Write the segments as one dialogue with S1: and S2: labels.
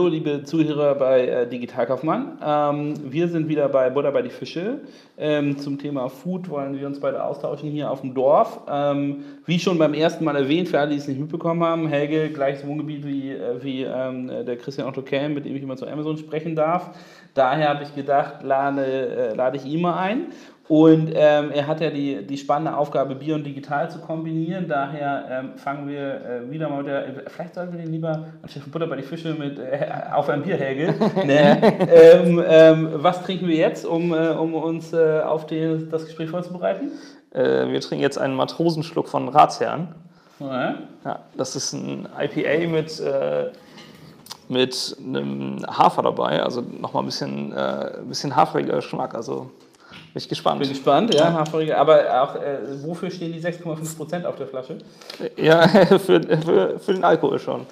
S1: hallo, liebe Zuhörer bei äh, Digitalkaufmann. Ähm, wir sind wieder bei Butter bei die Fische. Ähm, zum Thema Food wollen wir uns beide austauschen hier auf dem Dorf. Ähm, wie schon beim ersten Mal erwähnt, für alle, die es nicht mitbekommen haben, Helge, gleiches Wohngebiet wie, äh, wie ähm, der Christian Otto Kelm, mit dem ich immer zu Amazon sprechen darf. Daher habe ich gedacht, lade, äh, lade ich ihn mal ein. Und ähm, er hat ja die, die spannende Aufgabe, Bier und Digital zu kombinieren. Daher ähm, fangen wir äh, wieder mal mit der. Vielleicht sollten wir den lieber anstatt Butter bei die Fische mit äh, auf ein Bierhägel nennen. ähm, ähm, was trinken wir jetzt, um, äh, um uns äh, auf die, das Gespräch vorzubereiten?
S2: Äh, wir trinken jetzt einen Matrosenschluck von Ratsherrn.
S1: Ja.
S2: Ja, das ist ein IPA mit, äh, mit einem Hafer dabei, also nochmal ein bisschen, ein bisschen haferiger Geschmack. Also bin ich gespannt.
S1: Bin gespannt, ja. Aber auch, äh, wofür stehen die 6,5% auf der Flasche?
S2: Ja, für, für, für den Alkohol schon.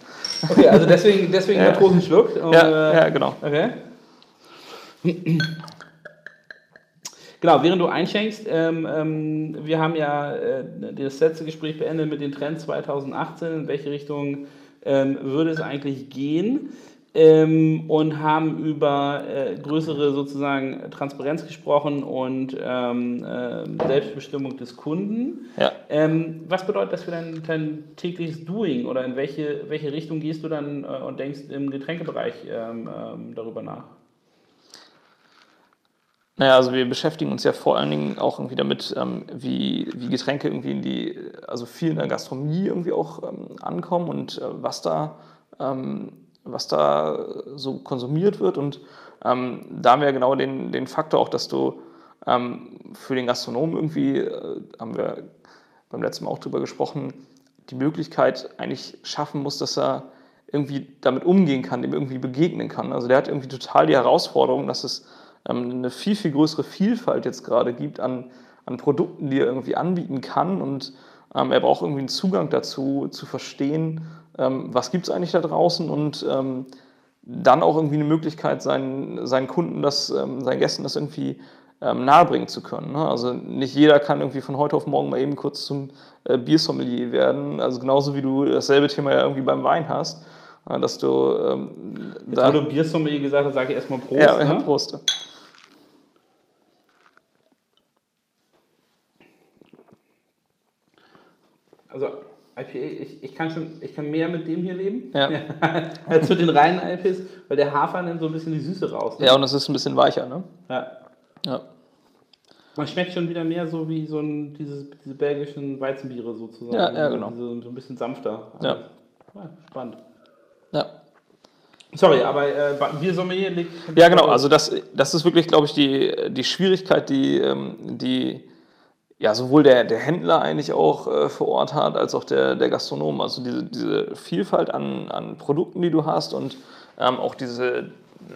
S1: Okay, also deswegen, deswegen
S2: Ja.
S1: Matrosenschluck. Um,
S2: Ja,
S1: äh,
S2: ja, genau.
S1: Okay. Genau, während du einschenkst, ähm, ähm, wir haben ja äh, das letzte Gespräch beendet mit den Trends 2018, in welche Richtung ähm, würde es eigentlich gehen ähm, und haben über äh, größere sozusagen Transparenz gesprochen und ähm, äh, Selbstbestimmung des Kunden.
S2: Ja.
S1: Ähm, was bedeutet das für dein, dein tägliches Doing oder in welche, welche Richtung gehst du dann äh, und denkst im Getränkebereich ähm, ähm, darüber nach?
S2: Naja, also wir beschäftigen uns ja vor allen Dingen auch irgendwie damit, ähm, wie, wie Getränke irgendwie in die, also viel in der Gastronomie irgendwie auch ähm, ankommen und äh, was da, ähm, was da so konsumiert wird. Und ähm, da haben wir genau den, den Faktor auch, dass du ähm, für den Gastronomen irgendwie, äh, haben wir beim letzten Mal auch drüber gesprochen, die Möglichkeit eigentlich schaffen muss, dass er irgendwie damit umgehen kann, dem irgendwie begegnen kann. Also der hat irgendwie total die Herausforderung, dass es ähm, eine viel, viel größere Vielfalt jetzt gerade gibt an, an Produkten, die er irgendwie anbieten kann. Und ähm, er braucht irgendwie einen Zugang dazu, zu verstehen, ähm, was gibt es eigentlich da draußen und ähm, dann auch irgendwie eine Möglichkeit, seinen, seinen Kunden, das, ähm, seinen Gästen das irgendwie ähm, nahebringen zu können. Ne? Also nicht jeder kann irgendwie von heute auf morgen mal eben kurz zum äh, Biersommelier werden. Also genauso wie du dasselbe Thema ja irgendwie beim Wein hast, äh, dass du ähm,
S1: Jetzt, wo du Biersommelier gesagt hast, sage ich erstmal Prost.
S2: ja, ja,
S1: ne?
S2: Prost.
S1: Also IPA, ich, ich, kann schon, ich kann mehr mit dem hier leben,
S2: Ja.
S1: als mit den reinen IPAs, weil der Hafer nimmt so ein bisschen die Süße raus. ne?
S2: Ja, und es ist ein bisschen weicher, ne?
S1: Ja.
S2: Ja.
S1: Man schmeckt schon wieder mehr so wie so ein, dieses, diese belgischen Weizenbiere sozusagen.
S2: Ja, ja,
S1: So
S2: genau.
S1: Diese, so ein bisschen sanfter.
S2: Ja.
S1: Ja, spannend.
S2: Ja.
S1: Sorry, aber äh, Biersommelier liegt.
S2: Ja, genau. Also das, das ist wirklich, glaube ich, die, die Schwierigkeit, die, ähm, die ja, sowohl der, der Händler eigentlich auch äh, vor Ort hat, als auch der, der Gastronom. Also diese, diese Vielfalt an, an Produkten, die du hast und ähm, auch diese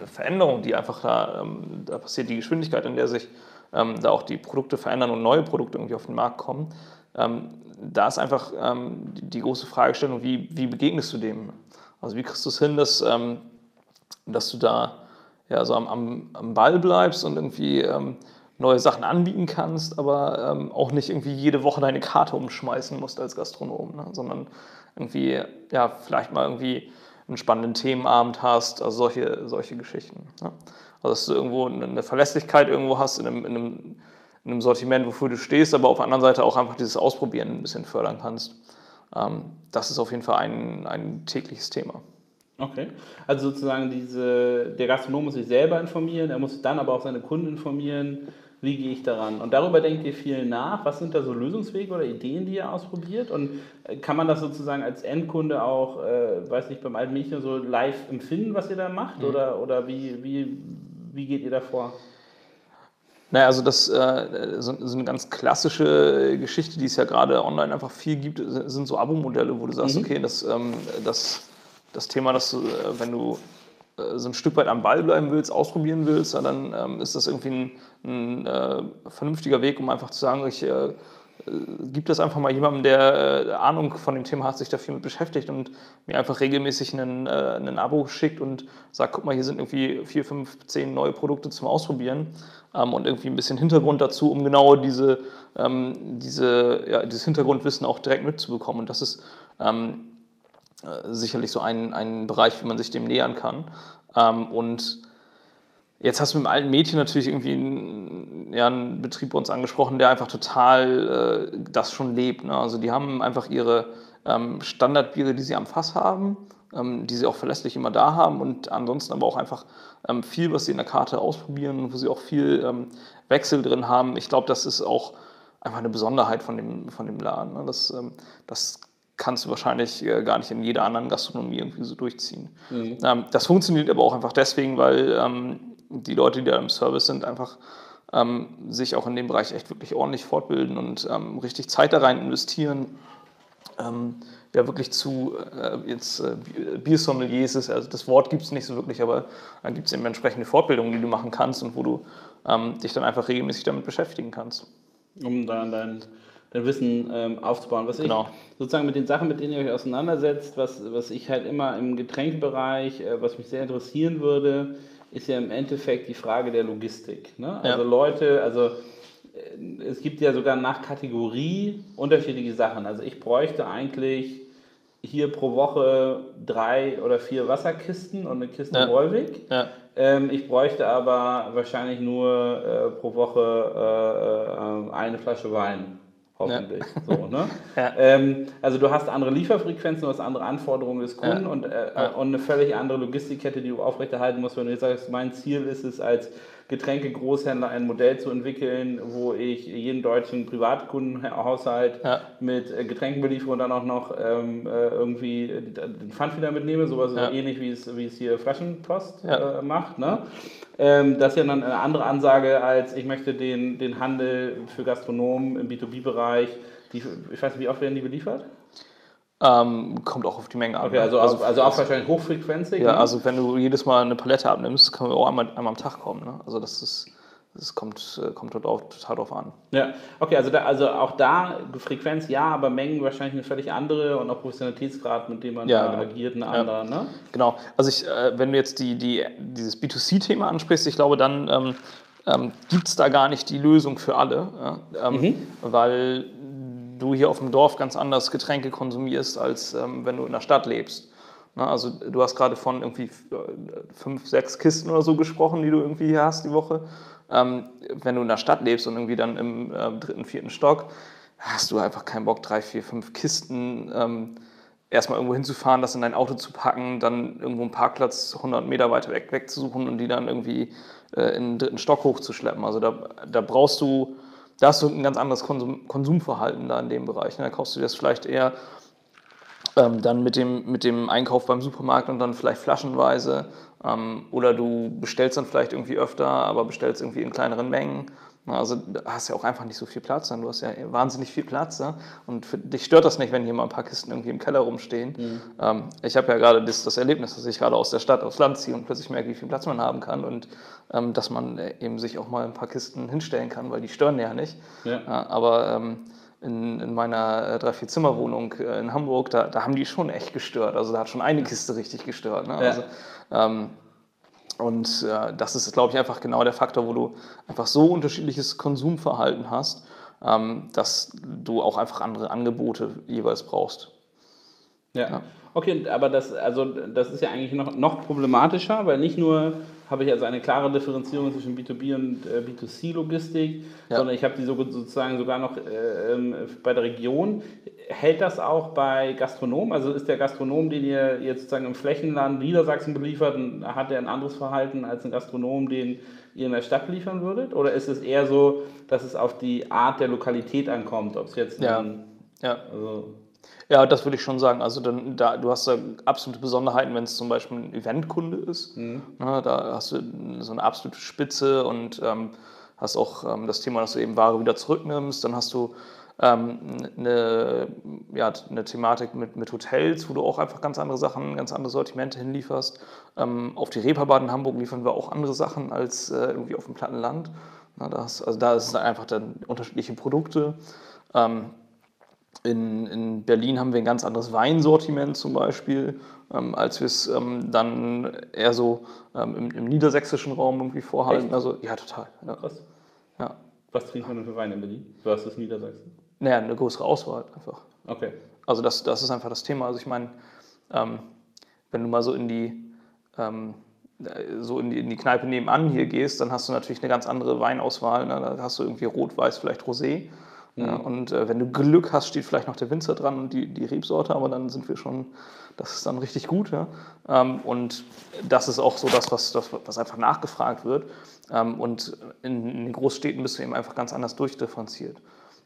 S2: Veränderung, die einfach da, ähm, da passiert, die Geschwindigkeit, in der sich ähm, da auch die Produkte verändern und neue Produkte irgendwie auf den Markt kommen. Ähm, da ist einfach ähm, die, die große Fragestellung, wie, wie begegnest du dem? Also wie kriegst du es hin, dass, ähm, dass du da ja, so am, am, am Ball bleibst und irgendwie neue Sachen anbieten kannst, aber ähm, auch nicht irgendwie jede Woche deine Karte umschmeißen musst als Gastronom, ne? sondern irgendwie, ja, vielleicht mal irgendwie einen spannenden Themenabend hast, also solche, solche Geschichten. Ne? Also dass du irgendwo eine Verlässlichkeit irgendwo hast in einem, in, einem, in einem Sortiment, wofür du stehst, aber auf der anderen Seite auch einfach dieses Ausprobieren ein bisschen fördern kannst. Ähm, das ist auf jeden Fall ein, ein tägliches Thema.
S1: Okay. Also sozusagen diese, der Gastronom muss sich selber informieren, er muss dann aber auch seine Kunden informieren, wie gehe ich daran? Und darüber denkt ihr viel nach. Was sind da so Lösungswege oder Ideen, die ihr ausprobiert? Und äh, kann man das sozusagen als Endkunde auch, äh, weiß nicht, beim alten Mädchen so live empfinden, was ihr da macht? Oder, oder wie, wie, wie geht ihr da vor?
S2: Naja, also das äh, so, so eine ganz klassische Geschichte, die es ja gerade online einfach viel gibt, sind so Abo-Modelle, wo du sagst,
S1: Mhm.
S2: okay, das, ähm, das, das Thema, dass du, äh, wenn du so ein Stück weit am Ball bleiben willst, ausprobieren willst, dann ähm, ist das irgendwie ein, ein äh, vernünftiger Weg, um einfach zu sagen, ich äh, gib das einfach mal jemandem, der äh, Ahnung von dem Thema hat, sich da viel mit beschäftigt und mir einfach regelmäßig einen, äh, einen Abo schickt und sagt, guck mal, hier sind irgendwie vier, fünf, zehn neue Produkte zum Ausprobieren ähm, und irgendwie ein bisschen Hintergrund dazu, um genau diese, ähm, diese, ja, dieses Hintergrundwissen auch direkt mitzubekommen. Und das ist ähm, sicherlich so ein, ein Bereich, wie man sich dem nähern kann. Ähm, und Jetzt hast du mit dem alten Mädchen natürlich irgendwie einen, ja, einen Betrieb bei uns angesprochen, der einfach total äh, das schon lebt. Ne? Also die haben einfach ihre ähm, Standardbiere, die sie am Fass haben, ähm, die sie auch verlässlich immer da haben und ansonsten aber auch einfach ähm, viel, was sie in der Karte ausprobieren, wo sie auch viel ähm, Wechsel drin haben. Ich glaube, das ist auch einfach eine Besonderheit von dem, von dem Laden. Ne? Das, ähm, das kannst du wahrscheinlich äh, gar nicht in jeder anderen Gastronomie irgendwie so durchziehen. Mhm. Ähm, das funktioniert aber auch einfach deswegen, weil die Leute, die da im Service sind, einfach ähm, sich auch in dem Bereich echt wirklich ordentlich fortbilden und ähm, richtig Zeit da rein investieren. Ähm, ja, wirklich zu äh, jetzt äh, Biersommeliers ist, also das Wort gibt es nicht so wirklich, aber dann gibt es eben entsprechende Fortbildungen, die du machen kannst und wo du ähm, dich dann einfach regelmäßig damit beschäftigen kannst.
S1: Um dann dein, dein Wissen ähm, aufzubauen. Was genau. ich sozusagen mit den Sachen, mit denen ihr euch auseinandersetzt, was, was ich halt immer im Getränkebereich, äh, was mich sehr interessieren würde, ist ja im Endeffekt die Frage der Logistik. Ne? Also ja. Leute, also äh, es gibt ja sogar nach Kategorie unterschiedliche Sachen. Also ich bräuchte eigentlich hier pro Woche drei oder vier Wasserkisten und eine Kiste ja. Wolwig. Ja. Ähm, ich bräuchte aber wahrscheinlich nur äh, pro Woche äh, äh eine Flasche Wein hoffentlich. Ja. So, ne? ja. ähm, also du hast andere Lieferfrequenzen, du hast andere Anforderungen des Kunden ja. und, äh, und eine völlig andere Logistikkette, die du aufrechterhalten musst, wenn du jetzt sagst, mein Ziel ist es als Getränke-Großhändler ein Modell zu entwickeln, wo ich jeden deutschen Privatkundenhaushalt ja. mit äh, Getränken beliefere und dann auch noch ähm, äh, irgendwie den Pfand wieder mitnehme, sowas ja. so ähnlich wie es, wie es hier Flaschenpost ja. äh, macht. Ne? Ähm, das ist ja dann eine andere Ansage, als ich möchte den, den Handel für Gastronomen im B2B-Bereich, ich weiß nicht, wie oft werden die beliefert?
S2: Ähm, kommt auch auf die Menge
S1: an. Okay, ne? also, also, also auch wahrscheinlich hochfrequenzig.
S2: Ja, ne? also wenn du jedes Mal eine Palette abnimmst, kann man auch einmal, einmal am Tag kommen. Ne? Also das ist. Das kommt, kommt dort auch total drauf an.
S1: Ja, okay, also, da, also auch da Frequenz ja, aber Mengen wahrscheinlich eine völlig andere und auch Professionalitätsgrad, mit dem man ja, genau. agiert, ein anderer. Ja. Ne?
S2: Genau, also ich, äh, wenn du jetzt die, die, dieses B2C-Thema ansprichst, ich glaube, dann ähm, ähm, gibt es da gar nicht die Lösung für alle, ja? ähm, mhm. weil du hier auf dem Dorf ganz anders Getränke konsumierst, als ähm, wenn du in der Stadt lebst. Na, also du hast gerade von irgendwie fünf, sechs Kisten oder so gesprochen, die du irgendwie hier hast die Woche. Ähm, wenn du in der Stadt lebst und irgendwie dann im äh, dritten, vierten Stock, hast du einfach keinen Bock, drei, vier, fünf Kisten ähm, erstmal irgendwo hinzufahren, das in dein Auto zu packen, dann irgendwo einen Parkplatz 100 Meter weiter weg wegzusuchen und die dann irgendwie äh, in den dritten Stock hochzuschleppen. Also da, da brauchst du da hast du ein ganz anderes Konsum, Konsumverhalten da in dem Bereich. Ne? Da kaufst du das vielleicht eher ähm, dann mit dem, mit dem Einkauf beim Supermarkt und dann vielleicht flaschenweise. Ähm, oder du bestellst dann vielleicht irgendwie öfter, aber bestellst irgendwie in kleineren Mengen. Also da hast ja auch einfach nicht so viel Platz, du hast ja wahnsinnig viel Platz. Ne? Und für dich stört das nicht, wenn hier mal ein paar Kisten irgendwie im Keller rumstehen. Mhm. Ähm, ich habe ja gerade das, das, Erlebnis, dass ich gerade aus der Stadt aufs Land ziehe und plötzlich merke, wie viel Platz man haben kann und ähm, dass man äh, eben sich auch mal ein paar Kisten hinstellen kann, weil die stören ja nicht. Ja. Äh, aber ähm, in, in, meiner äh, drei vier Zimmer Wohnung äh, in Hamburg, da, da, haben die schon echt gestört. Also da hat schon eine Kiste richtig gestört. Ne? Ja. Also, ähm, und äh, das ist, glaube ich, einfach genau der Faktor, wo du einfach so unterschiedliches Konsumverhalten hast, ähm, dass du auch einfach andere Angebote jeweils brauchst.
S1: Ja. ja. Okay, aber das, also, das ist ja eigentlich noch, noch problematischer, weil nicht nur habe ich also eine klare Differenzierung zwischen B2B und äh, B2C-Logistik, ja. sondern ich habe die so, sozusagen sogar noch äh, ähm, bei der Region. Hält das auch bei Gastronomen? Also ist der Gastronom, den ihr jetzt sozusagen im Flächenland Niedersachsen beliefert, hat er ein anderes Verhalten als ein Gastronom, den ihr in der Stadt liefern würdet? Oder ist es eher so, dass es auf die Art der Lokalität ankommt? Ob es jetzt
S2: ja. Ein, ja. Also ja, das würde ich schon sagen. Also dann, da, du hast da absolute Besonderheiten, wenn es zum Beispiel ein Eventkunde ist. Mhm. Na, da hast du so eine absolute Spitze und ähm, hast auch ähm, das Thema, dass du eben Ware wieder zurücknimmst. Dann hast du ähm, eine, ja, eine Thematik mit, mit Hotels, wo du auch einfach ganz andere Sachen, ganz andere Sortimente hinlieferst. Ähm, auf die Reeperbahn in Hamburg liefern wir auch andere Sachen als äh, irgendwie auf dem Plattenland. Na, das, also da ist es einfach dann unterschiedliche Produkte. Ähm, in, in Berlin haben wir ein ganz anderes Weinsortiment zum Beispiel, ähm, als wir es ähm, dann eher so ähm, im, im, niedersächsischen Raum irgendwie vorhalten. Echt? Also ja, total. Ja. Krass.
S1: Ja. Was trinkt man denn für Wein in Berlin versus Niedersachsen?
S2: Naja, eine größere Auswahl einfach.
S1: Okay.
S2: Also das, das ist einfach das Thema. Also ich meine, ähm, wenn du mal so in die, ähm, so in die, in die Kneipe nebenan hier gehst, dann hast du natürlich eine ganz andere Weinauswahl. Ne? Da hast du irgendwie Rot, Weiß, vielleicht Rosé. Ja, mhm. und äh, wenn du Glück hast, steht vielleicht noch der Winzer dran und die, die Rebsorte, aber dann sind wir schon, das ist dann richtig gut. Ja? Ähm, und das ist auch so das, was, das, was einfach nachgefragt wird. Ähm, und in, in, den Großstädten bist du eben einfach ganz anders durchdifferenziert.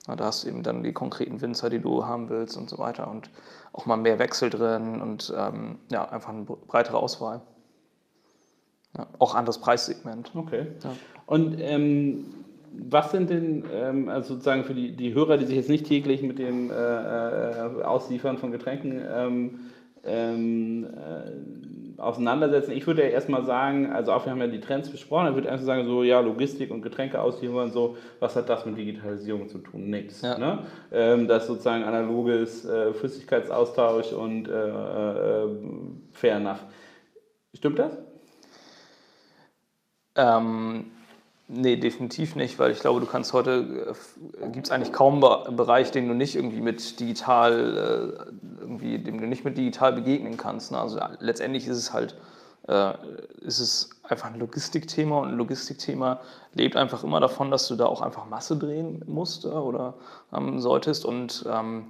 S2: Ja, da hast du eben dann die konkreten Winzer, die du haben willst und so weiter und auch mal mehr Wechsel drin und ähm, ja, einfach eine breitere Auswahl. Ja, auch anderes Preissegment.
S1: Okay. Und ähm, was sind denn, ähm, also sozusagen für die, die Hörer, die sich jetzt nicht täglich mit dem äh, äh, Ausliefern von Getränken ähm, ähm, äh, auseinandersetzen? Ich würde ja erstmal sagen, also auch wir haben ja die Trends besprochen, ich würde erstmal sagen, so ja, Logistik und Getränke ausliefern, so, was hat das mit Digitalisierung zu tun? Nix. Ja. Ne? Ähm, das ist sozusagen analoges äh, Flüssigkeitsaustausch und äh, äh, fair enough. Stimmt das?
S2: Ähm, Nee, definitiv nicht, weil ich glaube, du kannst heute, äh, gibt es eigentlich kaum einen Bereich, den du nicht irgendwie mit digital, äh, irgendwie, dem du nicht mit digital begegnen kannst. Ne? Also letztendlich ist es halt, äh, ist es einfach ein Logistikthema und ein Logistikthema lebt einfach immer davon, dass du da auch einfach Masse drehen musst äh, oder ähm, solltest und ähm,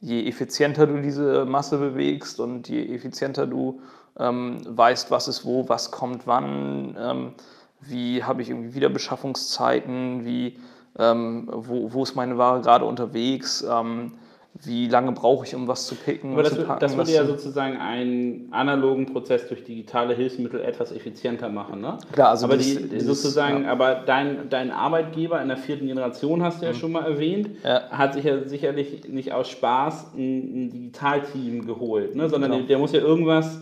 S2: je effizienter du diese Masse bewegst und je effizienter du ähm, weißt, was ist wo, was kommt wann, wie habe ich irgendwie Wiederbeschaffungszeiten, wie, ähm, wo, wo ist meine Ware gerade unterwegs, ähm, wie lange brauche ich, um was zu picken.
S1: Aber das,
S2: zu
S1: packen, das würde ja sozusagen einen analogen Prozess durch digitale Hilfsmittel etwas effizienter machen. Ne?
S2: Klar, also
S1: aber die, dieses, sozusagen, ja. aber dein, dein Arbeitgeber in der vierten Generation hast du ja mhm. schon mal erwähnt, ja. hat sich ja sicherlich nicht aus Spaß ein, ein Digitalteam geholt, ne? sondern genau. der, der muss ja irgendwas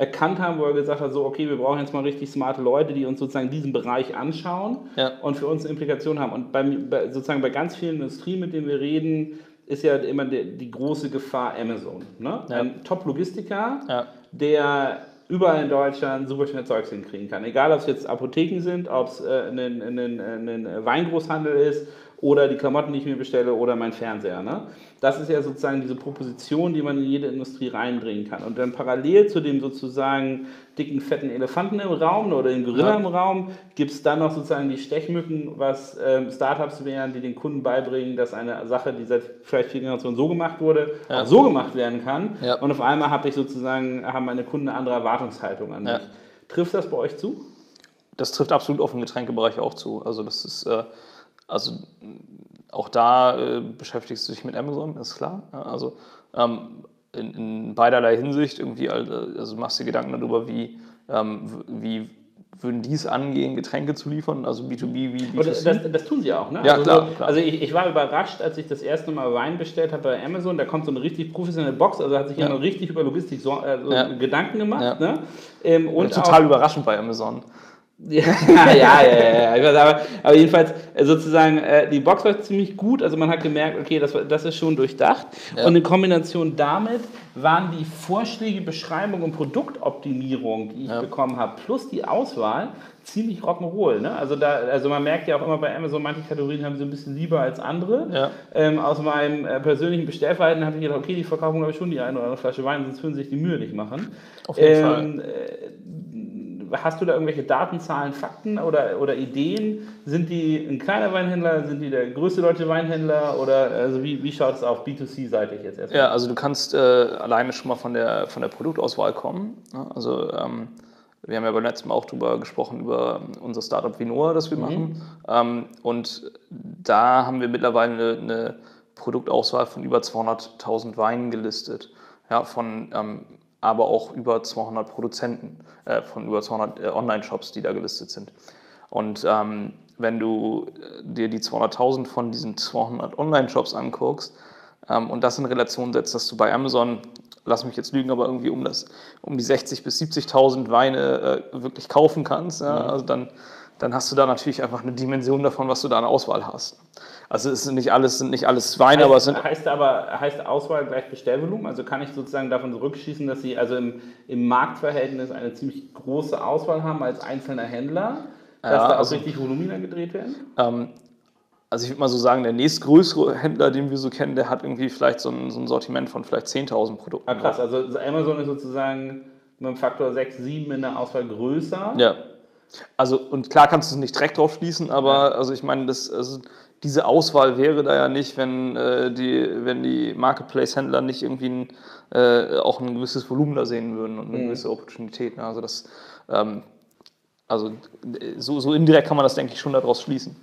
S1: erkannt haben, wo er gesagt hat, so, okay, wir brauchen jetzt mal richtig smarte Leute, die uns sozusagen diesen Bereich anschauen ja. und für uns eine Implikation haben. Und bei, sozusagen bei ganz vielen Industrien, mit denen wir reden, ist ja immer die, die große Gefahr Amazon. Ne? Ja. Ein Top-Logistiker, ja. der überall in Deutschland super schnell Zeugs hinkriegen kann. Egal, ob es jetzt Apotheken sind, ob es äh, ein, ein, ein, ein Weingroßhandel ist oder die Klamotten, die ich mir bestelle oder mein Fernseher. Ne? Das ist ja sozusagen diese Proposition, die man in jede Industrie reinbringen kann. Und dann parallel zu dem sozusagen dicken, fetten Elefanten im Raum oder den Gorilla ja. im Raum gibt es dann noch sozusagen die Stechmücken, was ähm, Startups wären, die den Kunden beibringen, dass eine Sache, die seit vielleicht vier Generationen so gemacht wurde, ja. auch so gemacht werden kann. Ja. Und auf einmal habe ich sozusagen, haben meine Kunden eine andere Erwartungshaltung an mich. Trifft das bei euch zu?
S2: Das trifft absolut auf den Getränkebereich auch zu. Also das ist äh, also auch da äh, beschäftigst du dich mit Amazon, ist klar. Ja, also ähm, in, in, beiderlei Hinsicht irgendwie, also machst dir Gedanken darüber, wie, ähm, wie würden die es angehen, Getränke zu liefern, also B2B wie
S1: B2C? Das, das, tun sie auch, ne?
S2: Ja, also, klar,
S1: klar. Also ich, ich, war überrascht, als ich das erste Mal Wein bestellt habe bei Amazon, da kommt so eine richtig professionelle Box, also hat sich ja. jemand richtig über Logistik so, äh, so ja. Gedanken gemacht. Ja. Ne?
S2: Ähm, und total auch, überraschend bei Amazon.
S1: Ja, ja, ja, ja, ja. Aber, aber jedenfalls äh, sozusagen, äh, die Box war ziemlich gut. Also man hat gemerkt, okay, das, das ist schon durchdacht. Ja. Und in Kombination damit waren die Vorschläge, Beschreibung und Produktoptimierung, die ich ja. bekommen habe, plus die Auswahl, ziemlich rock'n'roll. Ne? Also, da, also man merkt ja auch immer bei Amazon, manche Kategorien haben sie ein bisschen lieber als andere. Ja. Ähm, aus meinem äh, persönlichen Bestellverhalten habe ich gedacht, okay, die verkaufen glaube ich schon die eine oder andere Flasche Wein, sonst würden sie sich die Mühe nicht machen.
S2: Auf jeden ähm, Fall.
S1: Äh, hast du da irgendwelche Daten, Zahlen, Fakten oder, oder Ideen? Sind die ein kleiner Weinhändler? Sind die der größte deutsche Weinhändler? Oder also wie, wie schaut es auf B2C-seitig jetzt erstmal?
S2: Ja, also du kannst äh, alleine schon mal von der, von der Produktauswahl kommen. Ne? Also ähm, wir haben ja beim letzten Mal auch darüber gesprochen, über unser Startup Vinoa, das wir mhm. machen. Ähm, und da haben wir mittlerweile eine, eine Produktauswahl von über 200.000 Weinen gelistet. Ja, von ähm, aber auch über 200 Produzenten äh, von über 200 äh, Online-Shops, die da gelistet sind. Und ähm, wenn du äh, dir die 200.000 von diesen 200 Online-Shops anguckst ähm, und das in Relation setzt, dass du bei Amazon, lass mich jetzt lügen, aber irgendwie um, das, um die 60.000 bis 70.000 Weine äh, wirklich kaufen kannst, ja, mhm. also dann, dann hast du da natürlich einfach eine Dimension davon, was du da an Auswahl hast. Also es sind nicht alles, sind nicht alles Weine,
S1: heißt,
S2: aber es sind.
S1: Heißt aber, heißt Auswahl gleich Bestellvolumen? Also kann ich sozusagen davon zurückschießen, dass Sie also im, im Marktverhältnis eine ziemlich große Auswahl haben als einzelner Händler, dass ja, da auch also, richtig Volumina gedreht werden?
S2: Ähm, also ich würde mal so sagen, der nächstgrößere Händler, den wir so kennen, der hat irgendwie vielleicht so ein, so ein Sortiment von vielleicht 10.000 Produkten.
S1: Ah, krass, also Amazon ist sozusagen mit dem Faktor 6, 7 in der Auswahl größer.
S2: Ja. Also, und klar kannst du es nicht direkt drauf schließen, aber also ich meine, das, also diese Auswahl wäre da ja nicht, wenn, äh, die, wenn die Marketplace-Händler nicht irgendwie ein, äh, auch ein gewisses Volumen da sehen würden und eine
S1: Mhm.
S2: gewisse Opportunität. Ne? Also das, ähm, also so, so indirekt kann man das, denke ich, schon daraus schließen.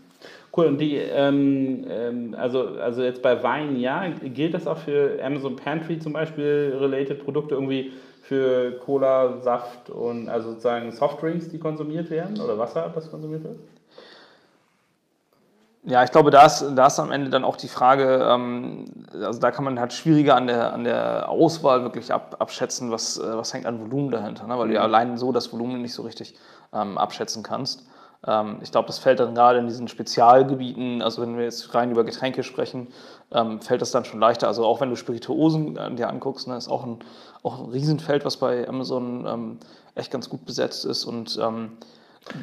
S1: Cool, und die, ähm, ähm, also, also jetzt bei Wein, ja, gilt das auch für Amazon Pantry zum Beispiel, related Produkte irgendwie für Cola, Saft und also sozusagen Softdrinks, die konsumiert werden oder Wasser, das konsumiert wird?
S2: Ja, ich glaube, da ist, da ist am Ende dann auch die Frage, ähm, also da kann man halt schwieriger an der, an der Auswahl wirklich ab, abschätzen, was, äh, was hängt an Volumen dahinter, ne? weil du ja allein so das Volumen nicht so richtig ähm, abschätzen kannst. Ähm, ich glaube, das fällt dann gerade in diesen Spezialgebieten, also wenn wir jetzt rein über Getränke sprechen, ähm, fällt das dann schon leichter. Also auch wenn du Spirituosen äh, dir anguckst, ne, ist auch ein, auch ein Riesenfeld, was bei Amazon ähm, echt ganz gut besetzt ist und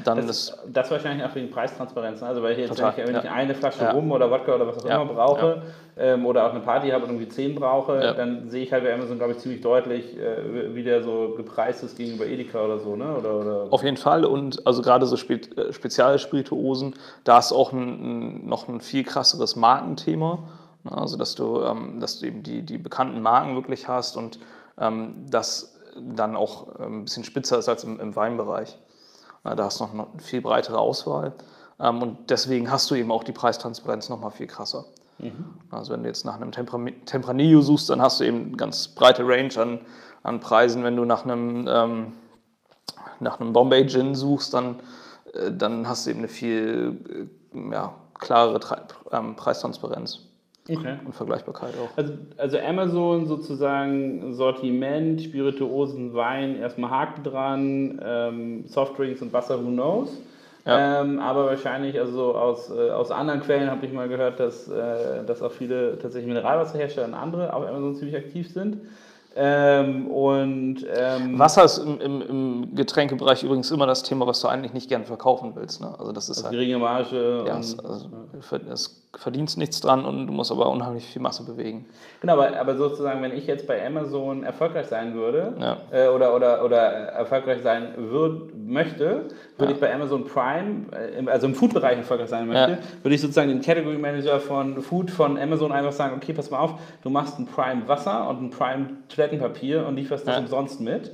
S2: dann
S1: Das,
S2: das,
S1: das wahrscheinlich auch wegen Preistransparenz. ne? Also weil ich jetzt,
S2: Total,
S1: wenn ich, wenn ich
S2: ja.
S1: eine Flasche
S2: Ja.
S1: Rum oder Wodka oder was auch
S2: Ja,
S1: immer brauche ähm, oder auch eine Party habe und irgendwie 10 brauche, dann sehe ich halt bei Amazon, glaube ich, ziemlich deutlich, äh, wie der so gepreist ist gegenüber Edeka oder so, ne? Oder, oder
S2: Auf jeden Fall und also gerade so Spe äh, Spezialspirituosen, da ist auch ein, noch ein viel krasseres Markenthema. ne? Also dass du, ähm, dass du eben die, die bekannten Marken wirklich hast und ähm, das dann auch ähm, ein bisschen spitzer ist als im, im Weinbereich. Da hast du noch eine viel breitere Auswahl ähm, und deswegen hast du eben auch die Preistransparenz noch mal viel krasser. Also wenn du jetzt nach einem Tempra- Tempranillo suchst, dann hast du eben eine ganz breite Range an, an Preisen. Wenn du nach einem ähm, nach einem Bombay Gin suchst, dann, äh, dann hast du eben eine viel äh, ja, klarere Tra ähm, Preistransparenz
S1: okay.
S2: und Vergleichbarkeit auch.
S1: Also, also Amazon sozusagen Sortiment, Spirituosen, Wein, erstmal Haken dran, ähm, Softdrinks und Wasser, who knows.
S2: Ja.
S1: Ähm, aber wahrscheinlich, also aus, äh, aus anderen Quellen habe ich mal gehört, dass, äh, dass auch viele tatsächlich Mineralwasserhersteller und andere auf Amazon ziemlich aktiv sind. Ähm, und ähm,
S2: Wasser ist im, im, im Getränkebereich übrigens immer das Thema, was du eigentlich nicht gerne verkaufen willst. Ne? Also das ist
S1: also
S2: halt,
S1: geringe Marge.
S2: ja, es, also, es verdienst nichts dran und du musst aber unheimlich viel Masse bewegen.
S1: Genau, aber, aber sozusagen, wenn ich jetzt bei Amazon erfolgreich sein würde
S2: Ja.
S1: äh, oder, oder, oder erfolgreich sein würd, möchte, würde
S2: Ja.
S1: ich bei Amazon Prime, äh, also im Food-Bereich erfolgreich sein möchte,
S2: Ja.
S1: würde ich sozusagen den Category Manager von Food von Amazon einfach sagen, okay, pass mal auf, du machst ein Prime Wasser und ein Prime Toilettenpapier und lieferst das
S2: Ja.
S1: umsonst mit,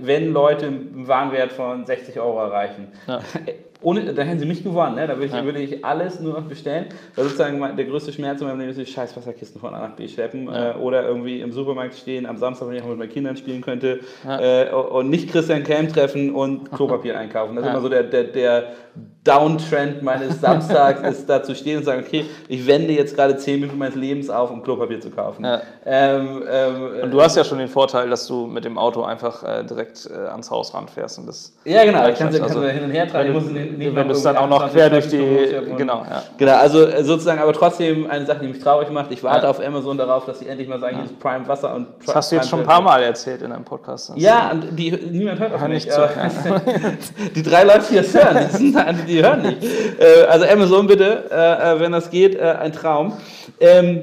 S1: wenn Leute einen Warenwert von 60 Euro erreichen. Ohne, da hätten sie mich gewonnen, ne? da würde ich,
S2: Ja.
S1: würde ich alles nur noch bestellen. Weil sozusagen der größte Schmerz in meinem Leben ist, die scheiß Wasserkisten von A nach B schleppen
S2: Ja.
S1: äh, oder irgendwie im Supermarkt stehen am Samstag, wenn ich auch mit meinen Kindern spielen könnte
S2: Ja.
S1: äh, und nicht Christian Kelm treffen und Klopapier einkaufen. Das ist immer so der, der, der Downtrend meines Samstags ist da zu stehen und sagen, okay, ich wende jetzt gerade 10 Minuten meines Lebens auf, um Klopapier zu kaufen. Ähm, ähm,
S2: Und du hast ja schon den Vorteil, dass du mit dem Auto einfach äh, direkt äh, ans Haus ranfährst. Und das
S1: ja, genau, ich kann es
S2: Also,
S1: hin und her tragen. Nicht-
S2: wenn du es dann auch noch
S1: 28
S2: quer durch die-
S1: und-
S2: genau, ja.
S1: Genau, also äh, sozusagen, aber trotzdem eine Sache, die mich traurig macht. Ich warte
S2: Ja.
S1: auf Amazon darauf, dass sie endlich mal sagen, hier ist Prime Wasser und
S2: Das hast du jetzt schon ein paar Mal erzählt in einem Podcast.
S1: Ja, und die, niemand hört auf
S2: Hör
S1: mich.
S2: nicht zu,
S1: die drei Leute, die das hören, die, sind, die hören nicht. Äh, also Amazon bitte, äh, wenn das geht, ein Traum. Ähm,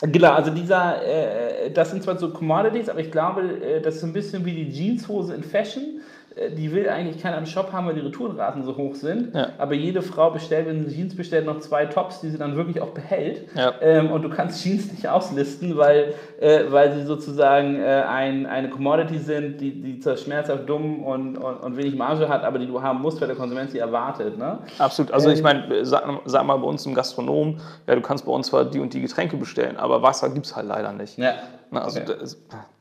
S1: Genau, also dieser, äh, das sind zwar so Commodities, aber ich glaube, äh, das ist so ein bisschen wie die Jeanshose in Fashion. Äh, Die will eigentlich keiner im Shop haben, weil die Retourenraten so hoch sind.
S2: Ja.
S1: Aber jede Frau bestellt, wenn sie Jeans bestellt, noch zwei Tops, die sie dann wirklich auch behält.
S2: Ja.
S1: Ähm, und du kannst Jeans nicht auslisten, weil, äh, weil sie sozusagen äh, ein, eine Commodity sind, die, die zwar schmerzhaft dumm und, und, und wenig Marge hat, aber die du haben musst, weil der Konsument sie erwartet. Ne?
S2: Absolut. Also ich
S1: Ähm,
S2: meine, sag, sag mal bei uns im Gastronom, ja, du kannst bei uns zwar die und die Getränke bestellen, aber Wasser gibt es halt leider nicht.
S1: Ja.
S2: Na, also
S1: Okay.
S2: das,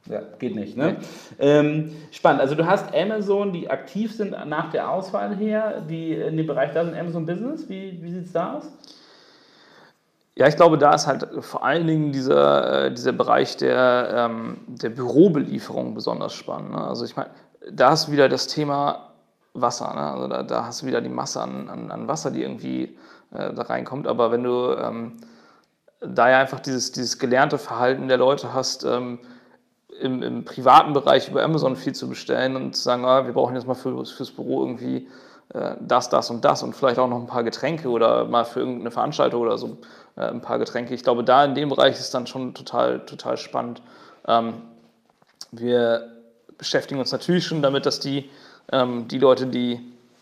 S1: Ja, geht nicht. Ne? Ähm, spannend. Also du hast Amazon, die aktiv sind nach der Auswahl her, die in dem Bereich da sind, Amazon Business. Wie, wie sieht es da aus?
S2: Ja, ich glaube, da ist halt vor allen Dingen dieser, äh, dieser Bereich der, ähm, der Bürobelieferung besonders spannend. Ne? Also ich meine, da du wieder das Thema Wasser. Ne? Also da, da hast du wieder die Masse an, an, an Wasser, die irgendwie äh, da reinkommt. Aber wenn du ähm, da ja einfach dieses, dieses gelernte Verhalten der Leute hast, ähm, im, im privaten Bereich über Amazon viel zu bestellen und zu sagen, ah, wir brauchen jetzt mal für, fürs Büro irgendwie äh, das, das und das und vielleicht auch noch ein paar Getränke oder mal für irgendeine Veranstaltung oder so äh, ein paar Getränke. Ich glaube, da in dem Bereich ist dann schon total, total spannend. Ähm, wir beschäftigen uns natürlich schon damit, dass die, ähm, die Leute, die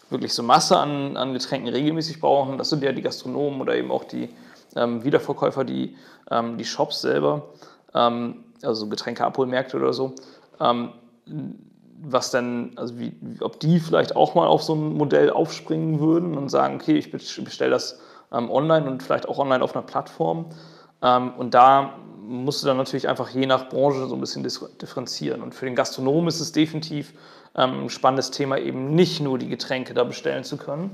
S2: wirklich so Masse an, an Getränken regelmäßig brauchen, das sind ja die Gastronomen oder eben auch die ähm, Wiederverkäufer, die, ähm, die Shops selber, ähm, also Getränkeabholmärkte oder so, ähm, was denn, also wie, ob die vielleicht auch mal auf so ein Modell aufspringen würden und sagen, okay, ich bestelle das ähm, online und vielleicht auch online auf einer Plattform. Und da musst du dann natürlich einfach je nach Branche so ein bisschen differenzieren. Und für den Gastronomen ist es definitiv ein spannendes Thema, eben nicht nur die Getränke da bestellen zu können,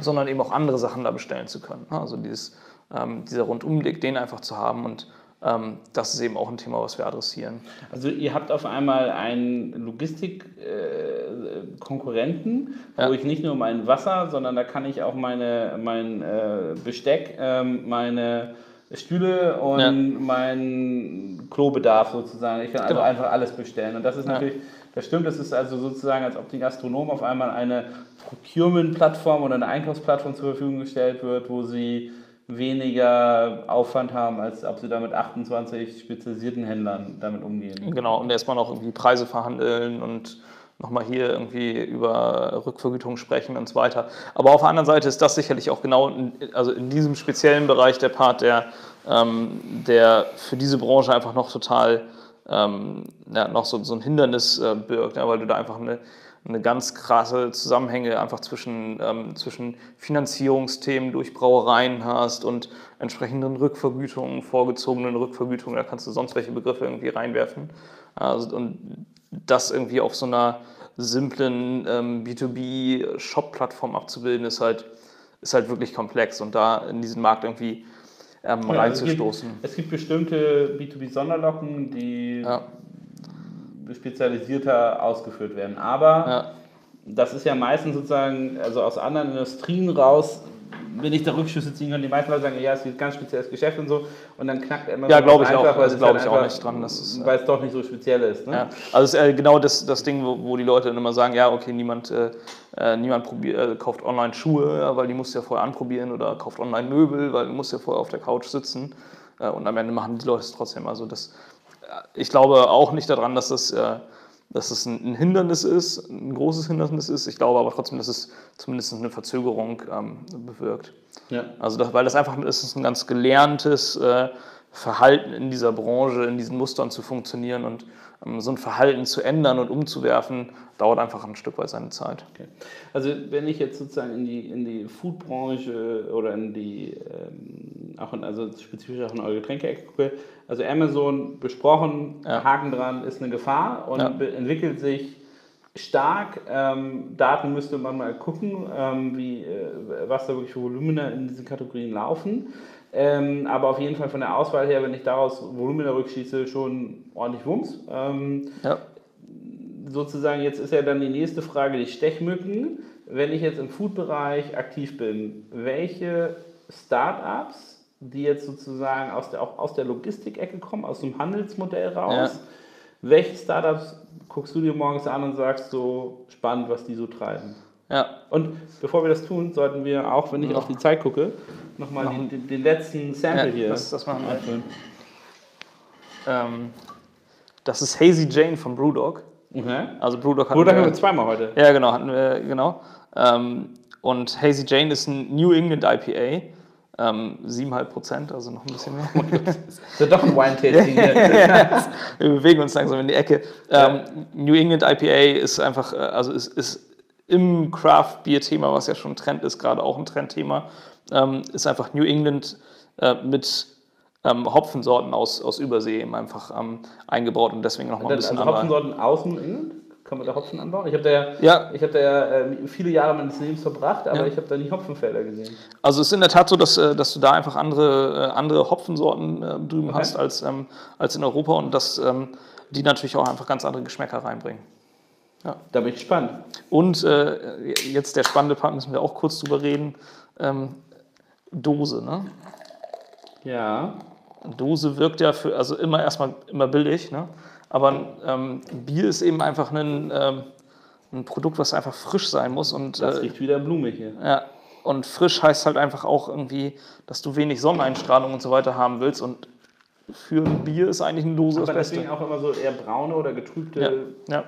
S2: sondern eben auch andere Sachen da bestellen zu können. Also dieses, ähm, dieser Rundumblick, den einfach zu haben und ähm, das ist eben auch ein Thema, was wir adressieren.
S1: Also ihr habt auf einmal einen Logistik-Konkurrenten, äh, ja. wo ich nicht nur mein Wasser, sondern da kann ich auch meine, mein äh, Besteck, ähm, meine Stühle und ja. mein Klobedarf sozusagen. Ich kann also genau. einfach alles bestellen. Und das ist natürlich, ja. das stimmt, das ist also sozusagen, als ob die Gastronomen auf einmal eine Procurement-Plattform oder eine Einkaufsplattform zur Verfügung gestellt wird, wo sie weniger Aufwand haben, als ob sie da mit 28 spezialisierten Händlern damit umgehen.
S2: Genau, und erstmal noch irgendwie Preise verhandeln und nochmal hier irgendwie über Rückvergütung sprechen und so weiter. Aber auf der anderen Seite ist das sicherlich auch genau, in, also in diesem speziellen Bereich der Part, der, ähm, der für diese Branche einfach noch total ähm, ja, noch so, so ein Hindernis äh, birgt, ja, weil du da einfach eine eine ganz krasse Zusammenhänge einfach zwischen, ähm, zwischen Finanzierungsthemen durch Brauereien hast und entsprechenden Rückvergütungen, vorgezogenen Rückvergütungen, da kannst du sonst welche Begriffe irgendwie reinwerfen. Also, und das irgendwie auf so einer simplen ähm, B2B-Shop-Plattform abzubilden, ist halt, ist halt wirklich komplex und da in diesen Markt irgendwie ähm, ja, reinzustoßen.
S1: Es gibt, es gibt bestimmte B2B-Sonderlocken, die ja spezialisierter ausgeführt werden. Aber ja. das ist ja meistens sozusagen, also aus anderen Industrien raus, wenn ich da Rückschlüsse ziehen kann, die meisten Leute sagen, ja, es ist ein ganz spezielles Geschäft und so, und dann knackt er immer
S2: Ja, glaube ich einfach, auch, also glaube ich auch nicht dran. Das
S1: ist, weil es doch nicht so speziell ist. Ne?
S2: Ja. Also es ist äh, genau das, das Ding, wo, wo, die Leute dann immer sagen, ja, okay, niemand, äh, äh niemand probier, äh, kauft online Schuhe, weil die musst du ja vorher anprobieren, oder kauft online Möbel, weil du musst ja vorher auf der Couch sitzen. Äh, und am Ende machen die Leute es trotzdem. Also das, ich glaube auch nicht daran, dass das, äh, dass das ein Hindernis ist, ein großes Hindernis ist. Ich glaube aber trotzdem, dass es zumindest eine Verzögerung ähm, bewirkt. Ja. Also das, weil das einfach das ist ein ganz gelerntes äh, Verhalten in dieser Branche, in diesen Mustern zu funktionieren und so ein Verhalten zu ändern und umzuwerfen, dauert einfach ein Stück weit seine Zeit.
S1: Okay. Also wenn ich jetzt sozusagen in die, in die Foodbranche oder in die, ähm, auch in, also spezifisch auch in eure Getränke-Ecke gucke, also Amazon besprochen, ja. Haken dran, ist eine Gefahr und ja. entwickelt sich stark. Ähm, Daten müsste man mal gucken, ähm, wie, äh, was da wirklich für Volumina in diesen Kategorien laufen. Ähm, aber auf jeden Fall von der Auswahl her, wenn ich daraus Volumina rückschieße, schon ordentlich Wumms. Ähm, ja. Sozusagen, jetzt ist ja dann die nächste Frage, die Stechmücken. Wenn ich jetzt im Food-Bereich aktiv bin, welche Startups, die jetzt sozusagen aus der, auch aus der Logistik-Ecke kommen, aus dem Handelsmodell raus, ja. welche Startups guckst du dir morgens an und sagst so spannend, was die so treiben? Ja. Und bevor wir das tun, sollten wir, auch wenn ich noch. auf die Zeit gucke, nochmal den, den, den, letzten Sample ja, hier
S2: das, das machen wir. Ähm, das ist Hazy Jane von Brewdog.
S1: Okay. Also Brewdog hatten Brewdog wir, haben wir zweimal heute.
S2: Ja, genau, hatten wir, genau. Ähm, und Hazy Jane ist ein New England IPA. Ähm, 7,5 Prozent, also noch ein bisschen mehr.
S1: das ist doch ein Wine-Tasting
S2: wir bewegen uns langsam in die Ecke. Ähm, New England IPA ist einfach, äh, also ist, ist im Craft-Bier-Thema, was ja schon ein Trend ist, gerade auch ein Trendthema, ähm, ist einfach New England äh, mit ähm, Hopfensorten aus, aus Übersee einfach ähm, eingebaut und deswegen nochmal ein bisschen
S1: also Hopfensorten aus New England? Kann man da Hopfen anbauen? Ich habe da ja, ja. Ich hab da ja äh, viele Jahre meines Lebens verbracht, aber ja. ich habe da nie Hopfenfelder gesehen.
S2: Also es ist in der Tat so, dass, äh, dass du da einfach andere, äh, andere Hopfensorten äh, drüben okay. hast als, ähm, als in Europa und dass ähm, die natürlich auch einfach ganz andere Geschmäcker reinbringen.
S1: Ja. Da bin ich gespannt.
S2: Und äh, jetzt der spannende Part, müssen wir auch kurz drüber reden. Ähm, Dose, ne?
S1: Ja.
S2: Dose wirkt ja für, also immer erstmal immer billig, ne? Aber ähm, Bier ist eben einfach ein, ähm, ein Produkt, was einfach frisch sein muss. Und,
S1: Das
S2: äh,
S1: riecht wieder blumig hier.
S2: ja, und frisch heißt halt einfach auch irgendwie, dass du wenig Sonneneinstrahlung und so weiter haben willst. Und für ein Bier ist eigentlich eine Dose
S1: Aber
S2: das
S1: deswegen
S2: Beste.
S1: auch immer so eher braune oder getrübte
S2: Ja, ja,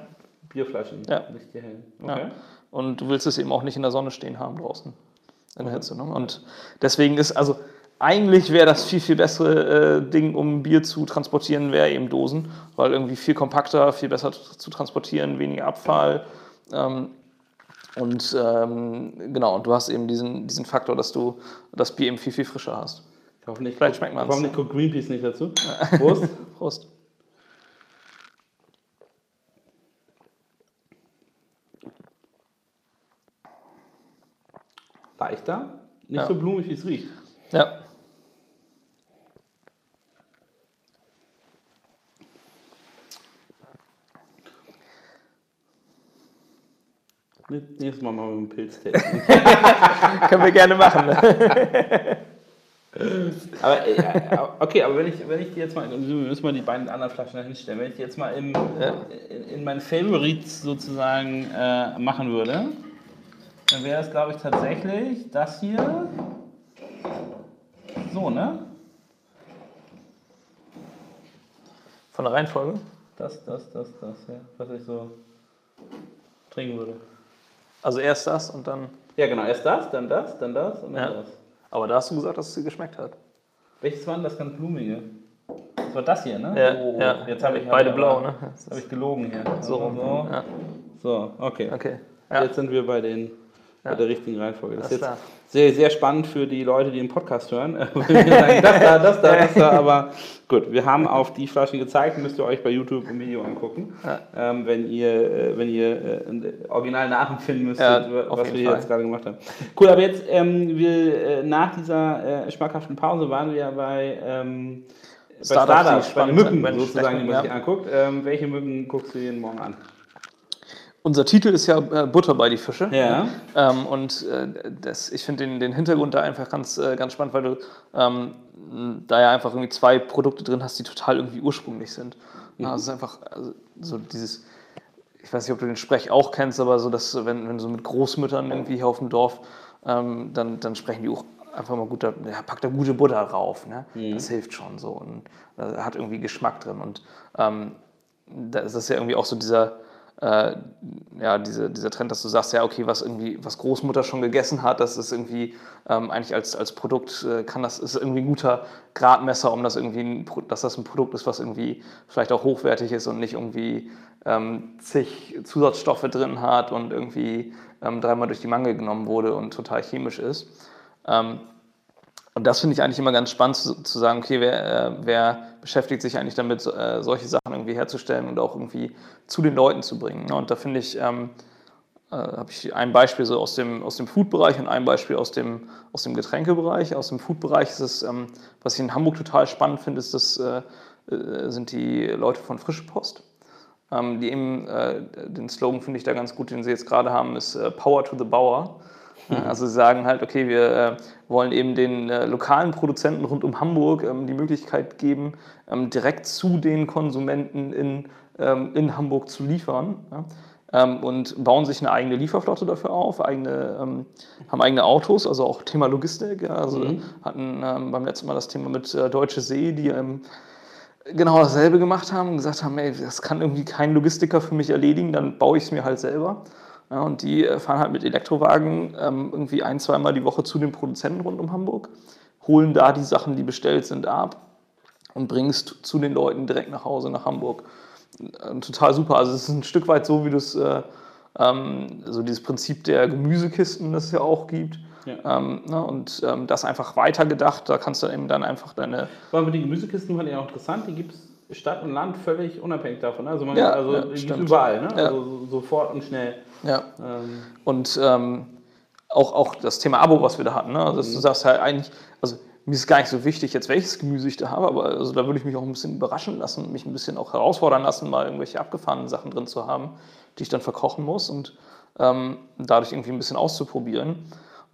S1: Bierflaschen.
S2: Ja.
S1: Nicht hier hell.
S2: ja.
S1: Okay.
S2: Und du willst es eben auch nicht in der Sonne stehen haben draußen. In der Hitze. Ne? Und deswegen ist, also eigentlich wäre das viel, viel bessere äh, Ding, um Bier zu transportieren, wäre eben Dosen, weil irgendwie viel kompakter, viel besser zu transportieren, weniger Abfall. Ähm, und ähm, genau, und du hast eben diesen, diesen Faktor, dass du das Bier eben viel, viel frischer hast.
S1: Hoffentlich,
S2: Vielleicht schmeckt man's.
S1: Hoffentlich guckt Greenpeace nicht dazu. Prost.
S2: Prost.
S1: Leichter, nicht
S2: Ja.
S1: so blumig, wie es riecht.
S2: Ja.
S1: Nächstes Mal machen wir einen Pilztasting.
S2: Können wir gerne machen. Ne?
S1: aber äh, okay, aber wenn ich, wenn ich die jetzt mal, wir müssen mal die beiden anderen Flaschen hinstellen, wenn ich die jetzt mal im, in, in meinen Favorites sozusagen äh, machen würde, dann wäre es glaube ich tatsächlich das hier. So, ne?
S2: Von der Reihenfolge?
S1: Das, das, das, das, ja. Was ich so trinken würde.
S2: Also erst das und dann.
S1: Ja, genau. Erst das, dann das, dann das und dann
S2: Ja.
S1: das.
S2: Aber da hast du gesagt, dass es dir geschmeckt hat.
S1: Welches war denn das ganz blumige? Das war das hier, ne?
S2: Ja,
S1: oh,
S2: ja.
S1: Jetzt habe ich
S2: Beide
S1: hab
S2: blau, ne?
S1: Habe ich gelogen hier.
S2: So rum.
S1: So,
S2: Ja.
S1: so okay.
S2: Okay. Ja.
S1: Jetzt sind wir bei, den,
S2: Ja.
S1: der richtigen Reihenfolge. Das ist
S2: Alles
S1: jetzt sehr, sehr spannend für die Leute, die den Podcast hören. Sagen, das da, das da, das da. Aber gut, wir haben auf die Flaschen gezeigt. Müsst ihr euch bei YouTube im Video angucken.
S2: Ja.
S1: Ähm, wenn ihr, äh, wenn ihr äh, ein original nachempfinden müsstet,
S2: Ja,
S1: was wir
S2: Fall.
S1: jetzt gerade gemacht haben. Cool, aber jetzt, ähm, wir, äh, nach dieser äh, schmackhaften Pause waren wir ja bei, ähm, bei
S2: Startups,
S1: Startups, bei Mücken sozusagen, die man sich anguckt. Ähm, welche Mücken guckst du jeden Morgen an?
S2: Unser Titel ist ja äh, Butter bei die Fische.
S1: Ja.
S2: Ähm, und äh, das, ich finde den, den Hintergrund da einfach ganz, äh, ganz spannend, weil du ähm, da ja einfach irgendwie zwei Produkte drin hast, die total irgendwie ursprünglich sind. Ja, es ist einfach also, so dieses, ich weiß nicht, ob du den Sprech auch kennst, aber so, dass wenn, wenn so mit Großmüttern irgendwie hier auf dem Dorf, ähm, dann, dann sprechen die auch einfach mal gut, da, ja, pack da gute Butter drauf. Ne? Das hilft schon so und äh, hat irgendwie Geschmack drin. Und ähm, da ist das ja irgendwie auch so dieser, äh, ja, diese, dieser Trend, dass du sagst, ja, okay, was irgendwie, was Großmutter schon gegessen hat, das ist irgendwie ähm, eigentlich als, als Produkt, äh, kann das, ist irgendwie ein guter Gradmesser, um das irgendwie, ein, dass das ein Produkt ist, was irgendwie vielleicht auch hochwertig ist und nicht irgendwie ähm, zig Zusatzstoffe drin hat und irgendwie ähm, dreimal durch die Mangel genommen wurde und total chemisch ist. Ähm, und das finde ich eigentlich immer ganz spannend zu, zu sagen, okay, wer, äh, wer beschäftigt sich eigentlich damit, äh, solche Sachen irgendwie herzustellen und auch irgendwie zu den Leuten zu bringen. Ne? Und da finde ich, ähm, äh, habe ich ein Beispiel so aus dem, aus dem Food-Bereich und ein Beispiel aus dem, aus dem Getränkebereich. Aus dem Food-Bereich ist es, ähm, was ich in Hamburg total spannend finde, ist das, äh, äh, sind die Leute von Frische Post. Ähm, die eben, äh, den Slogan finde ich da ganz gut, den sie jetzt gerade haben, ist Power to the Bauer. Ja, Also sie sagen halt, okay, wir äh, wollen eben den äh, lokalen Produzenten rund um Hamburg ähm, die Möglichkeit geben, ähm, direkt zu den Konsumenten in, ähm, in Hamburg zu liefern. Und bauen sich eine eigene Lieferflotte dafür auf, eigene, haben eigene Autos, also auch Thema Logistik. Also hatten ähm, beim letzten Mal das Thema mit äh, Deutsche See, die genau dasselbe gemacht haben und gesagt haben, ey, das kann irgendwie kein Logistiker für mich erledigen, dann baue ich es mir halt selber. Ja, und die äh, fahren halt mit Elektrowagen ähm, irgendwie ein, zweimal die Woche zu den Produzenten rund um Hamburg, holen da die Sachen, die bestellt sind, ab und bringst zu den Leuten direkt nach Hause, nach Hamburg. Äh, total super. Also es ist ein Stück weit so, wie du es, äh, ähm, so dieses Prinzip der Gemüsekisten, das es ja auch gibt.
S1: Ja.
S2: Ähm, ne, und ähm, das einfach weitergedacht, da kannst du eben dann einfach deine,
S1: Aber die Gemüsekisten fand ich auch interessant, die gibt es Stadt und Land völlig unabhängig davon. Also, man,
S2: Ja,
S1: also
S2: ja,
S1: überall, ne? Also so- sofort und schnell.
S2: Ja,
S1: Ähm,
S2: Und ähm, auch, auch das Thema Abo, was wir da hatten. Ne? Also, dass du sagst halt eigentlich, also mir ist gar nicht so wichtig, jetzt welches Gemüse ich da habe, aber also, da würde ich mich auch ein bisschen überraschen lassen und mich ein bisschen auch herausfordern lassen, mal irgendwelche abgefahrenen Sachen drin zu haben, die ich dann verkochen muss und ähm, dadurch irgendwie ein bisschen auszuprobieren.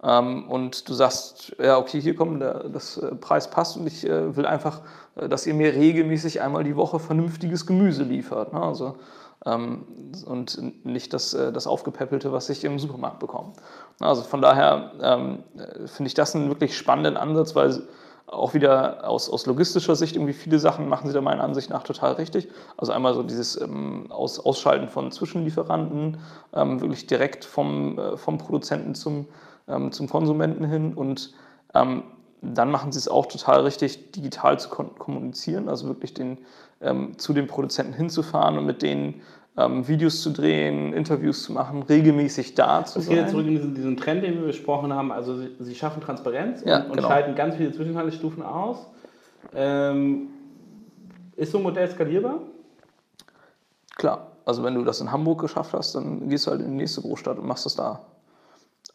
S2: Ähm, und du sagst, ja, okay, hier kommt der das äh, Preis passt und ich äh, will einfach, äh, dass ihr mir regelmäßig einmal die Woche vernünftiges Gemüse liefert. Ne? Also und nicht das, äh, das Aufgepeppelte, was ich im Supermarkt bekomme. Also von daher ähm, finde ich das einen wirklich spannenden Ansatz, weil auch wieder aus, aus logistischer Sicht irgendwie viele Sachen machen sie da meiner Ansicht nach total richtig. Also einmal so dieses ähm, aus, Ausschalten von Zwischenlieferanten, ähm, wirklich direkt vom, äh, vom Produzenten zum, ähm, zum Konsumenten hin und ähm, dann machen sie es auch total richtig, digital zu kommunizieren, also wirklich den, ähm, zu den Produzenten hinzufahren und mit denen ähm, Videos zu drehen, Interviews zu machen, regelmäßig da zu
S1: das sein. Es geht jetzt zurück in diesen, diesen, Trend, den wir besprochen haben. Also sie, sie schaffen Transparenz
S2: ja,
S1: und,
S2: genau.
S1: schalten ganz viele Zwischenhaltestufen aus. Ähm, ist so ein Modell skalierbar?
S2: Klar. Also wenn du das in Hamburg geschafft hast, dann gehst du halt in die nächste Großstadt und machst das da.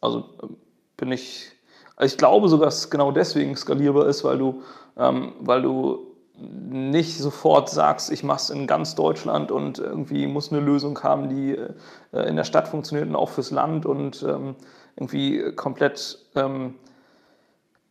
S2: Also ähm, bin ich, ich glaube sogar, dass es genau deswegen skalierbar ist, weil du, ähm, weil du nicht sofort sagst, ich mache es in ganz Deutschland und irgendwie muss eine Lösung haben, die äh, in der Stadt funktioniert und auch fürs Land und ähm, irgendwie komplett ähm,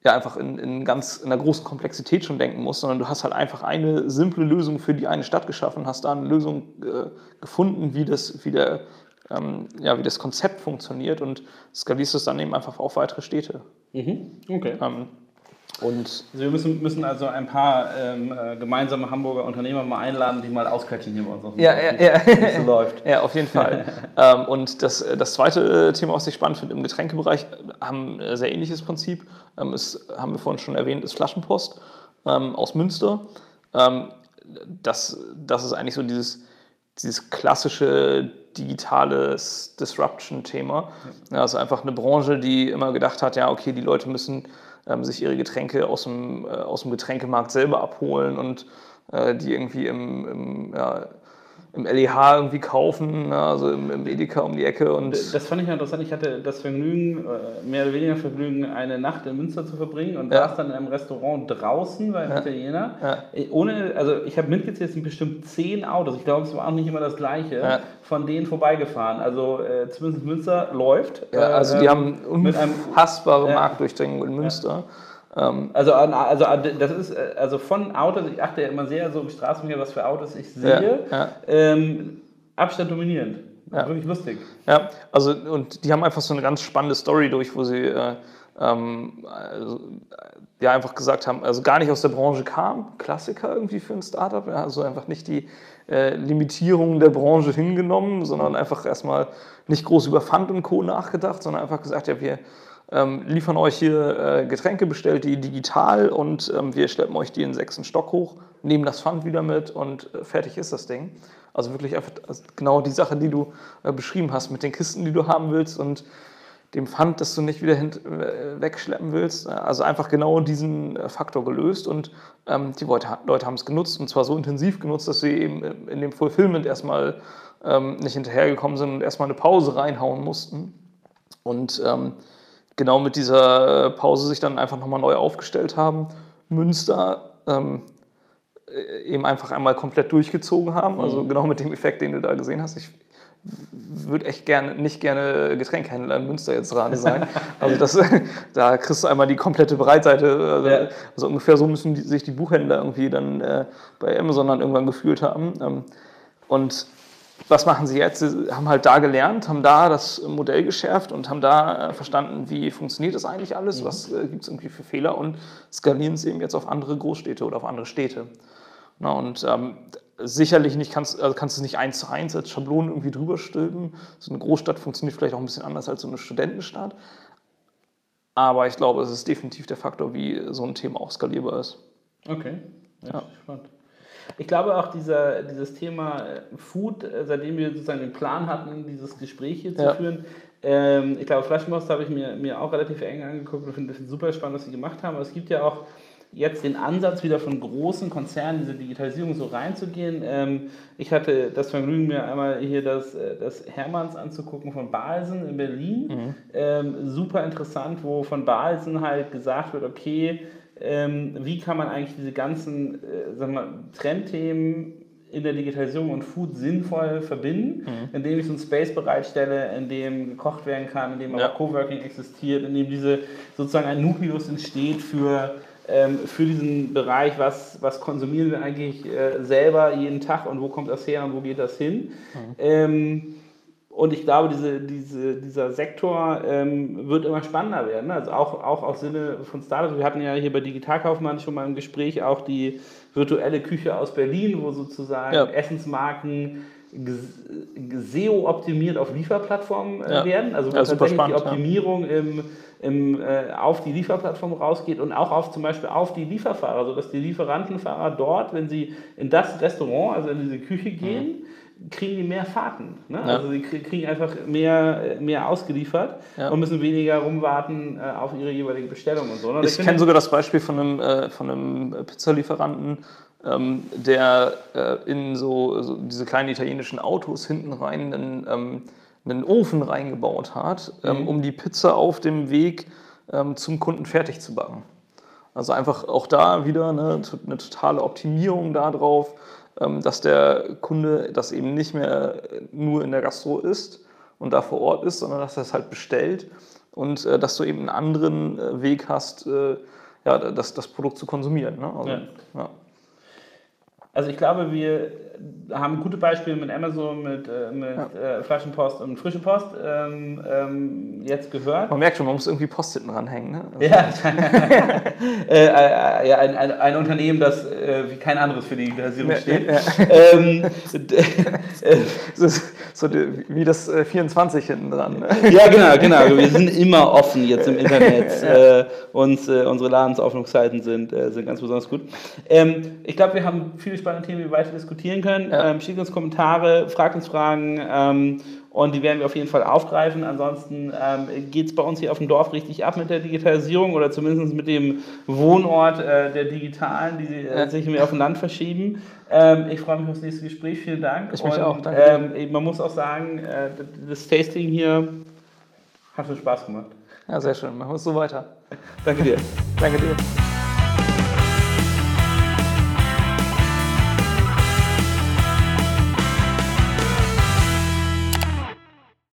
S2: ja, einfach in, in, ganz, in einer großen Komplexität schon denken muss, sondern du hast halt einfach eine simple Lösung für die eine Stadt geschaffen, hast da eine Lösung äh, gefunden, wie das, wie, der, ähm, ja, wie das Konzept funktioniert und skalierst es dann eben einfach auf weitere Städte.
S1: Mhm. Okay.
S2: Ähm,
S1: und also wir müssen, müssen also ein paar ähm, äh, gemeinsame Hamburger Unternehmer mal einladen, die mal ausquetschen hier bei uns auf
S2: ja, ja, ja.
S1: wie es so läuft.
S2: Ja, auf jeden Fall. ähm, und das, das zweite Thema, was ich spannend finde im Getränkebereich, haben ein sehr ähnliches Prinzip. Ähm, ist, haben wir vorhin schon erwähnt, ist Flaschenpost ähm, aus Münster. Ähm, das, das ist eigentlich so dieses, dieses klassische digitales Disruption-Thema. Ja, also einfach eine Branche, die immer gedacht hat, ja, okay, die Leute müssen ähm, sich ihre Getränke aus dem, äh, aus dem Getränkemarkt selber abholen und äh, die irgendwie im, im, ja, im LEH irgendwie kaufen, also im, im, Edeka um die Ecke. Und
S1: das fand ich interessant. Ich hatte das Vergnügen, äh, mehr oder weniger Vergnügen, eine Nacht in Münster zu verbringen und ja. saß dann in einem Restaurant draußen beim ja. Italiener. Ja. Äh, ohne, also ich habe mitgezählt, es sind bestimmt zehn Autos. Ich glaube, es war auch nicht immer das gleiche. Ja. Von denen vorbeigefahren. Also äh, zumindest Münster läuft.
S2: Ja, also äh, die haben unfassbare Marktdurchdringung in Münster.
S1: Ähm, also, also das ist äh, also von Autos, ich achte ja immer sehr so im Straßenverkehr, was für Autos ich sehe. Ja, ja. Ähm, Abstand dominierend. Ja. Wirklich lustig.
S2: Ja, also und die haben einfach so eine ganz spannende Story durch, wo sie äh, ähm, also, ja einfach gesagt haben, also gar nicht aus der Branche kam, Klassiker irgendwie für ein Startup, ja, also einfach nicht die äh, Limitierungen der Branche hingenommen, sondern einfach erstmal nicht groß über Pfand und Co. nachgedacht, sondern einfach gesagt, ja, wir ähm, liefern euch hier äh, Getränke, bestellt die digital und ähm, wir schleppen euch die in den sechsten Stock hoch, nehmen das Pfand wieder mit und äh, fertig ist das Ding. Also wirklich einfach also genau die Sache, die du äh, beschrieben hast mit den Kisten, die du haben willst und dem Pfand, das du nicht wieder äh, wegschleppen willst. Also einfach genau diesen äh, Faktor gelöst und ähm, die Leute, Leute haben es genutzt und zwar so intensiv genutzt, dass sie eben in dem Fulfillment erstmal ähm, nicht hinterhergekommen sind und erstmal eine Pause reinhauen mussten. Und ähm, genau mit dieser äh, Pause sich dann einfach nochmal neu aufgestellt haben. Münster ähm, äh, eben einfach einmal komplett durchgezogen haben, also mhm. genau mit dem Effekt, den du da gesehen hast. Ich würde echt gerne, nicht gerne Getränkehändler in Münster jetzt gerade sein. Also das, da kriegst du einmal die komplette Breitseite. Also, ja. also ungefähr so müssen die, sich die Buchhändler irgendwie dann äh, bei Amazon dann irgendwann gefühlt haben. Ähm, und was machen sie jetzt? Sie haben halt da gelernt, haben da das Modell geschärft und haben da äh, verstanden, wie funktioniert das eigentlich alles, mhm. was äh, gibt es irgendwie für Fehler und skalieren es eben jetzt auf andere Großstädte oder auf andere Städte. Na, und ähm, sicherlich nicht kannst, also kannst du nicht eins zu eins als Schablonen irgendwie drüber stülpen. So eine Großstadt funktioniert vielleicht auch ein bisschen anders als so eine Studentenstadt. Aber ich glaube, es ist definitiv der Faktor, wie so ein Thema auch skalierbar ist.
S1: Okay, ja. spannend. Ich glaube auch dieser, dieses Thema äh, Food, äh, seitdem wir sozusagen den Plan hatten, dieses Gespräch hier ja. zu führen, ähm, ich glaube, Flaschenpost habe ich mir, mir auch relativ eng angeguckt und finde das super spannend, was sie gemacht haben. Aber es gibt ja auch jetzt den Ansatz wieder von großen Konzernen, diese Digitalisierung so reinzugehen. Ähm, ich hatte das Vergnügen, mir einmal hier das, äh, das Hermanns anzugucken von Balsen in Berlin. Mhm. Ähm, super interessant, wo von Balsen halt gesagt wird, okay, ähm, wie kann man eigentlich diese ganzen äh, sagen wir, Trendthemen in der Digitalisierung und Food sinnvoll verbinden, mhm. indem ich so einen Space bereitstelle, in dem gekocht werden kann, in dem ja. aber Coworking existiert, in dem diese sozusagen ein Nukleus entsteht für ähm, für diesen Bereich, was, was konsumieren wir eigentlich äh, selber jeden Tag und wo kommt das her und wo geht das hin. Mhm. Ähm, und ich glaube, diese, diese, dieser Sektor ähm, wird immer spannender werden. Also auch, auch aus Sinne von Startups. Wir hatten ja hier bei Digitalkaufmann schon mal im Gespräch auch die virtuelle Küche aus Berlin, wo sozusagen ja. Essensmarken SEO-optimiert auf Lieferplattformen äh, ja. werden. Also wo ja, tatsächlich spannend, die Optimierung im, im, äh, auf die Lieferplattform rausgeht und auch auf zum Beispiel auf die Lieferfahrer, sodass die Lieferantenfahrer dort, wenn sie in das Restaurant, also in diese Küche gehen, mhm kriegen die mehr Fahrten. Ne? Ja. Also sie kriegen einfach mehr, mehr ausgeliefert ja. und müssen weniger rumwarten äh, auf ihre jeweilige Bestellung und so.
S2: Ne? Ich, kenne sogar das Beispiel von einem, äh, von einem Pizzalieferanten, ähm, der äh, in so, so, diese kleinen italienischen Autos hinten rein einen, ähm, einen Ofen reingebaut hat, ähm, mhm. um die Pizza auf dem Weg ähm, zum Kunden fertig zu backen. Also einfach auch da wieder eine, eine totale Optimierung darauf dass der Kunde das eben nicht mehr nur in der Gastro isst und da vor Ort ist, sondern dass er es halt bestellt und äh, dass du eben einen anderen äh, Weg hast, äh, ja, das, das Produkt zu konsumieren. Ne? Also, ja. Ja.
S1: Also ich glaube, wir haben gute Beispiele mit Amazon, mit, äh, mit ja. äh, Flaschenpost und Frische Post ähm, ähm, jetzt gehört.
S2: Man merkt schon, man muss irgendwie Post hinten ranhängen. Ne?
S1: Also ja, äh, äh, ja ein, ein, ein, Unternehmen, das äh, wie kein anderes für die Digitalisierung steht. Ja. Ähm,
S2: so wie das 24 hinten dran. Ne?
S1: Ja, genau, genau. Wir sind immer offen jetzt im Internet. Äh, uns, unsere Ladensöffnungszeiten sind, sind ganz besonders gut. Ähm, ich glaube, wir haben viele spannende Themen, die wir weiter diskutieren können können. Ja. Ähm, schickt uns Kommentare, fragt uns Fragen ähm, und die werden wir auf jeden Fall aufgreifen. Ansonsten ähm, geht es bei uns hier auf dem Dorf richtig ab mit der Digitalisierung oder zumindest mit dem Wohnort äh, der Digitalen, die äh, sich mehr auf dem Land verschieben. Ähm, ich freue mich aufs nächste Gespräch. Vielen Dank.
S2: Ich mich und, auch.
S1: Danke. Ähm, man muss auch sagen, äh, das Tasting hier hat schon Spaß gemacht.
S2: Ja, sehr schön. Machen wir es so weiter.
S1: Danke dir.
S2: Danke dir.